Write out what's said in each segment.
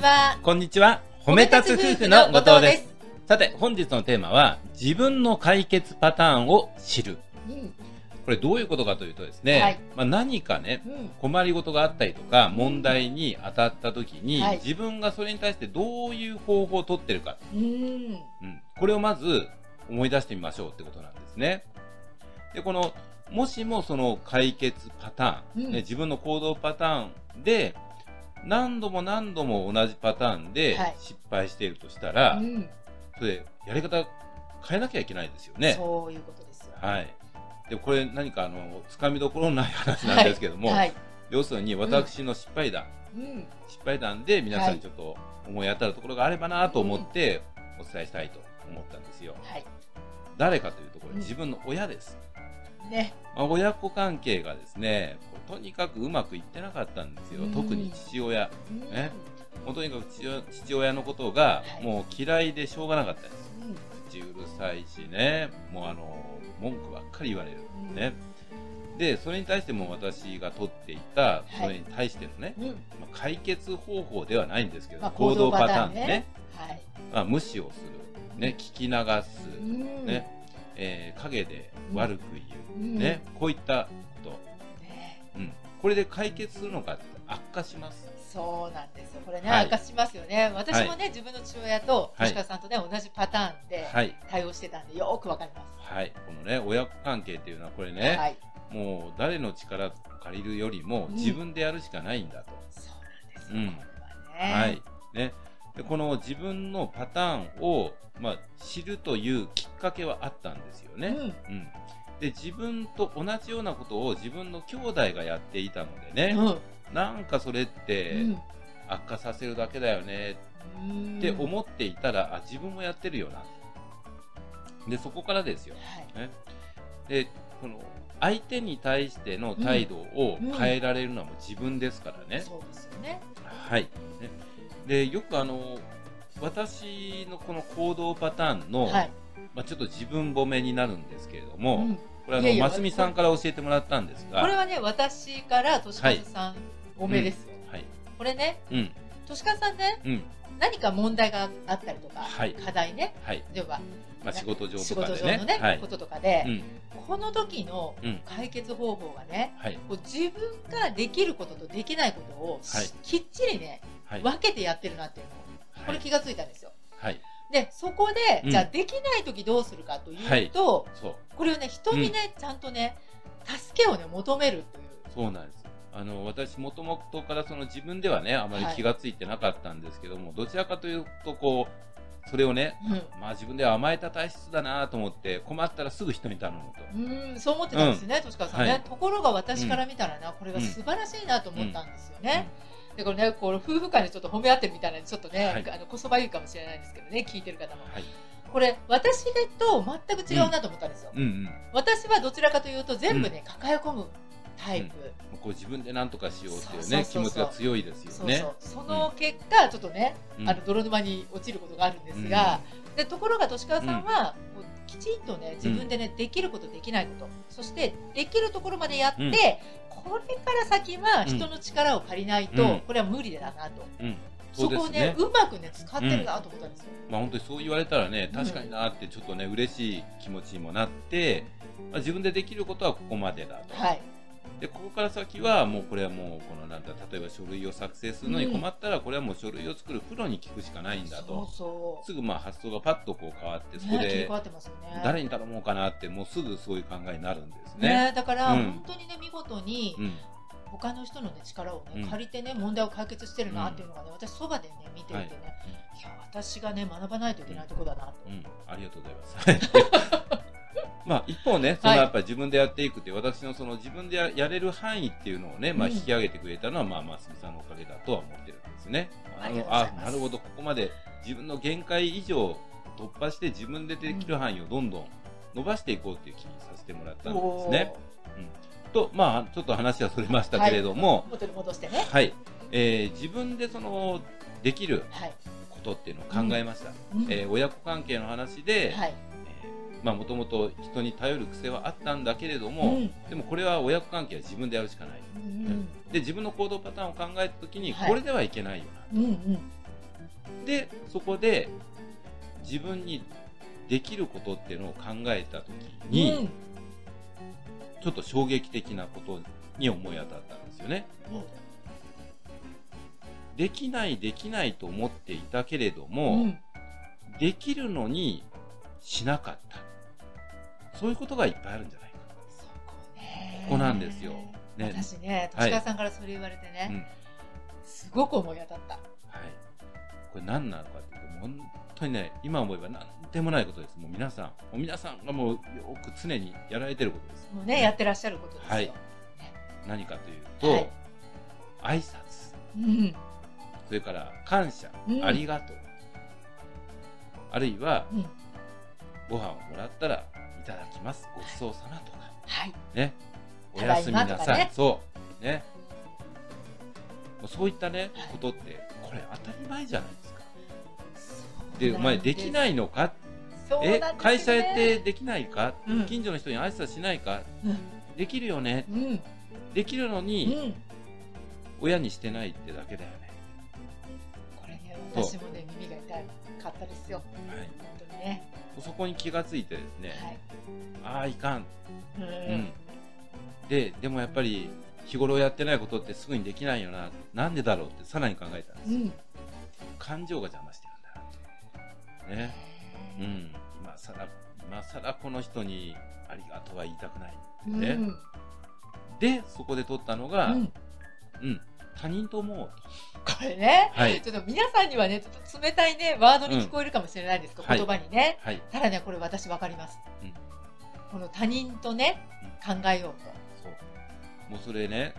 ちは。こんにちは。褒め立つ夫婦の後藤です。さて、本日のテーマは、自分の解決パターンを知る。うん。これどういうことかというとですね、はいまあ、何かね、うん。困りごとがあったりとか、問題に当たった時に、はい自分がそれに対してどういう方法を取ってるか、うん。うん、これをまず思い出してみましょうってことなんですね。で、この、もしもその解決パターン、うんね、自分の行動パターンで、何度も何度も同じパターンではい失敗しているとしたら、うん。それやり方変えなきゃいけないですよね。そういうことですよ。はい。で、これ何かあの、つかみどころのない話なんですけども、はい。要するに私の失敗談、うん。失敗談で皆さんにちょっと思い当たるところがあればなと思ってお伝えしたいと思ったんですよ。はい。誰かというところうん自分の親です。ね。まあ、親子関係がですね、とにかくうまくいってなかったんですよう。ん特に父親。うんねもうとにかく父親のことがはいもう嫌いでしょうがなかったです。うん。口うるさいしね、もうあの、文句ばっかり言われる。ね。で、それに対しても私が取っていた、それに対してのね、うん。まあ、解決方法ではないんですけど、まあ行動パターンね。ね。はい。まあ、無視をする。ね、聞き流す。うん。ね、えー陰で悪く言う。うんね、こういったこねと。うん。これで解決するのかって悪化します。そうなんですよ。これね、はい明かしますよね。私もね、自分の父親と、はい吉川さんとね、同じパターンではい。対応してたんで、よーくわかります。はい。このね、親子関係っていうのはこれね、はい。もう誰の力を借りるよりもうん自分でやるしかないんだと。そうなんですよ。うんこれはね。はい。ね。で、この自分のパターンを、まあ、知るというきっかけはあったんですよね。うん。うん。で、自分と同じようなことを自分の兄弟がやっていたのでね、うん。なんかそれってうん悪化させるだけだよねうんって思っていたら、あ、自分もやってるよな。で、そこからですよ。はい。ね。で、この、相手に対しての態度を変えられるのはもう自分ですからね。そうですよね。はい。ね、で、よくあの、私のこの行動パターンの、はい。まあ、ちょっと自分褒めになるんですけれども、うんこれあの、ますみさんから教えてもらったんですが、これはね、私から、としかずさん、おめですよ。はい。これね、うん。としかずさんね、うん。何か問題があったりとか、はい課題ね、はい。例えば、まあ、仕事上仕とかでね。事上のね、はいこ。ととかで、うん。この時のうん。解決方法がね、う自分ができることとできないことを、はいきっちりね、はい。分けてやってるなっていうのを、こはい。れ気がついたんですよ。はい。で、そこで、うんじゃあできない時どうするかというと、そう。これをね、人にね、ちゃんとね、助けをね、求めるという。そうなんです。あの、私、もともとからその自分ではね、あまり気がついてなかったんですけども、どちらかというと、こう、それをね、うんまあ自分では甘えた体質だなと思って、困ったらすぐ人に頼むと。うん、そう思ってたんですよね、としかさんね、はいところが私から見たらな、これが素晴らしいなと思ったんですよね。で、これね、これ夫婦間でちょっと褒め合ってるみたいな、ちょっとね、はいあの、こそばゆいかもしれないんですけどね、聞いてる方も。はい。これ、私と全く違うなと思ったんですよ。うんうん。私はどちらかというと、全部ね、抱え込むタイプ。こう自分で何とかしようっていうそうね、そうそうそう気持ちが強いですよね。そうそう。その結果、ちょっとね、うんあの、泥沼に落ちることがあるんですが、で、ところが、としかわさんは、こうきちんとね、自分でね、できること、できないこと、そして、できるところまでやって、うんこれから先は人の力を借りないと、うんこれは無理だなと。うん。そこをねそうまくね、使ってるなと思ったんですよ。まあ本当にそう言われたらね、確かになってちょっとね、嬉しい気持ちにもなって、まあ、自分でできることはここまでだと。はい。で、ここから先はもうこれはもう、このなんだ、例えば書類を作成するのに困ったら、これはもう書類を作るプロに聞くしかないんだそうと。そすぐまあ発想がパッとこう変わって、う。そこで替わってますよね。誰に頼もうかなって、もうすぐそういう考えになるんですね。ね、だから、うん本当にね、見事に、うん。他の人の、ね、力をね、うん借りてね、問題を解決してるなっていうのがね、私、そばでね、見ていてね、はいい、や、私がね、学ばないといけないところだなと。うん、ありがとうございます。まあ、一方ね、そのはいやっぱり自分でやっていくって、私のその自分でややれる範囲っていうのをね、まあうん引き上げてくれたのは、まあ、ますみさんのおかげだとは思ってるんですね。ありがとうございますあ、なるほど、ここまで自分の限界以上突破して自分でできる範囲をどんどん伸ばしていこうっていう気にさせてもらったんですね。と、まあ、ちょっと話はそれましたけれども、元に戻してね。はい、えー自分でその、できるはい。ことっていうのを考えました。うんえー親子関係の話で、はい。もともと人に頼る癖はあったんだけれども、うん。でもこれは親子関係は自分でやるしかない。うんで、自分の行動パターンを考えたときに、はい。これではいけないよな。うんうん。でそこで自分にできることっていうのを考えた時に、うん。ちょっと衝撃的なことに思い当たったんですよね。できないできないと思っていたけれども、うん。できるのにしなかったそういうことがいっぱいあるんじゃない？かそこね。ここなんですよ。ね。私ねはい。年川さんからそれ言われてね、うん。すごく思い当たった。はい。これ何なのかっていうと本当にね今思えば何でもないことです。もう皆さんもう皆さんがもうよく常にやられてることです。もうねやってらっしゃることですよ、はい。何かというと、はい。挨拶。うん。それから感謝、うん。ありがとう。あるいはうん。ご飯をもらったらいただきます。ごちそうさまとかはい。ね、おやすみなさい。ねそう。ね。そういったね、はい。ことって、これ当たり前じゃないですか。で、お前ですきないのか？え？会社やってできないか、うん。近所の人に挨拶しないか？うん。できるよね？うん。できるのうに、ん。親にしてないってだけだよね。これね私もね耳が痛かったですよ。はい。本当にねそこに気がついてですね、はいああ、いかん。ううんん。で、でもやっぱり、日頃やってないことってすぐにできないよな。なんでだろうってさらに考えたんですよ。うん感情が邪魔してるんだ。ね。うん、今さら、今さらこの人にありがとうは言いたくないってね。うんで、そこで取ったのが、ううんん、他人と思おうと。これね。はい。ちょっと皆さんにはねちょっと冷たいねワードに聞こえるかもしれないんですけど、うん。言葉にね、はい。ただねこれ私わかります、うん。この他人とね考えようそう。もうそれね、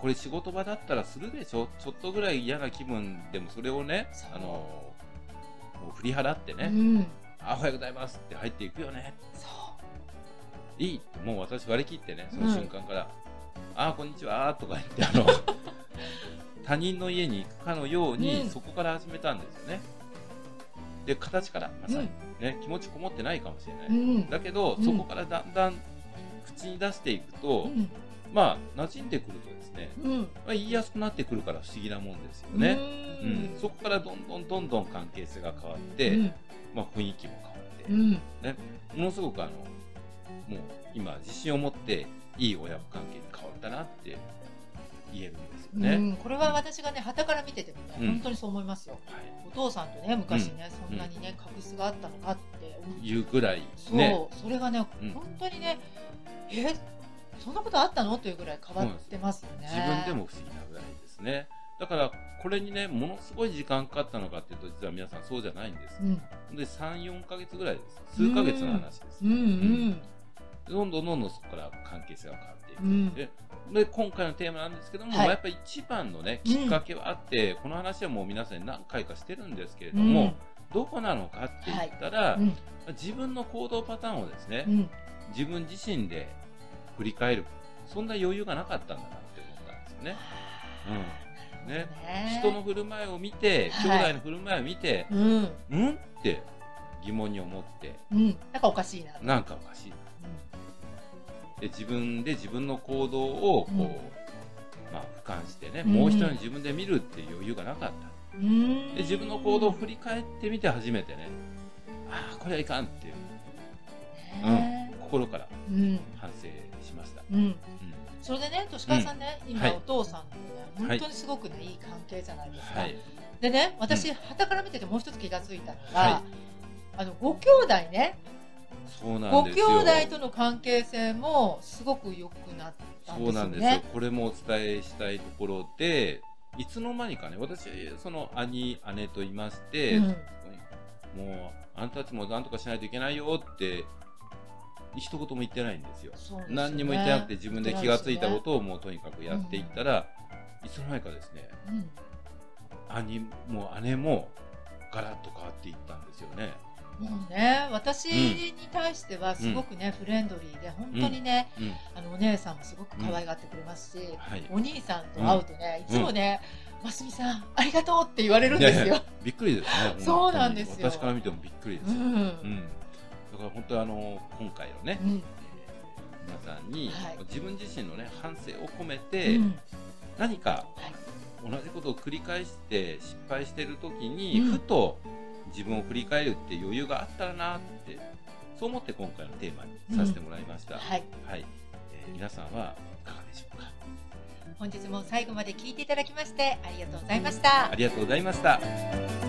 これ仕事場だったらするでしょ？ちょっとぐらい嫌な気分でもそれをねあの、もう振り払ってと、ね、うん。あ、おはようございますって入っていくよね。そいいって、もう私割り切ってね、そのうん。瞬間から、あ、こんにちはとか言って、あの、他人の家に行くかのように、うん。そこから始めたんですよね。で、形から、まう、さに。ね、気持ちこもってないかもしれない。うん。だけど、うん。そこからだんだん口に出していくと、うん。まあ、馴染んでくるとですね、うん。まあ、言いやすくなってくるから不思議なもんですよね。ううんん、そこからどんどんどんどん関係性が変わって、うん。まあ、雰囲気も変わって、うん。ね、ものすごくあの、もう今自信を持っていい親子関係に変わったなって言えるんですよね。うんこれは私がね傍から見ててもね、うん本当にそう思いますよはい。お父さんとね昔ね、そんなにね確執があったのかっていうぐらいそう、ね。それがね、うん本当にねえそんなことあったの？というぐらい変わってますよね自分でも不思議なぐらいですね。だから、これにね、ものすごい時間かかったのかっていうと、実は皆さんそうじゃないんです。うんで、3、4ヶ月ぐらいです。数ヶ月の話です。うんうんどんどんどんどんそこから関係性が変わっていく。うんでで今回のテーマなんですけども、はい。やっぱり一番のねきっかけはあって、この話はもう皆さんに何回かしてるんですけれども、どこなのかって言ったら、うん。自分の行動パターンをですね、うん。自分自身で振り返るそんな余裕がなかったんだなって思ったんですよね。うん。ね。人の振る舞いを見て、はい。兄弟の振る舞いを見て、うん。うんって疑問に思って、うん。なんかおかしいな。なんかおかしい。な。で自分で自分の行動をこう、うん。まあ俯瞰してね、うん。もう一人の自分で見るっていう余裕がなかった。うん。で自分の行動を振り返ってみて初めてね、ああこれはいかんっていうね心からうん。反省しました。うん。それでね、年川さんね、今、はい。お父さんとね、はい。本当にすごくね、いい関係じゃないですか。はい。でね、私、う傍から見ててもう一つ気がついたのが、はい。あの、ご兄弟ね、そうなご兄んですよ。弟との関係性もすごく良くなったんそうですよなんですよね。。これもお伝えしたいところで、いつの間にかね、私、その兄、姉といまして、うんもう、あんたたちも何とかしないといけないよって、一言も言ってないんですよ。ね何にも言ってなくて自分で気がついたことをもうとにかくやっていったら、いつの間にかですね、うん兄も姉もガラッと変わっていったんですよね。もうね、私に対してはすごくね、フレンドリーで、本当にね、うん。あの、お姉さんもすごく可愛がってくれますし、はい。お兄さんと会うとね、いつもね、ますみさん、ありがとうって言われるんですよ。びっくりですね。そうなんですよ私から見てもびっくりですよ。うん。うん。だから本当にあの、今回のね、皆さんに、はい自分自身のね反省を込めて、うん何かはい同じことを繰り返して失敗してる時に、うんふと自分を振り返るって余裕があったらなってそう思って今回のテーマにさせてもらいました、はい。はい、えー皆さんはいかがでしょうか？本日も最後まで聞いていただきましてありがとうございました。ありがとうございました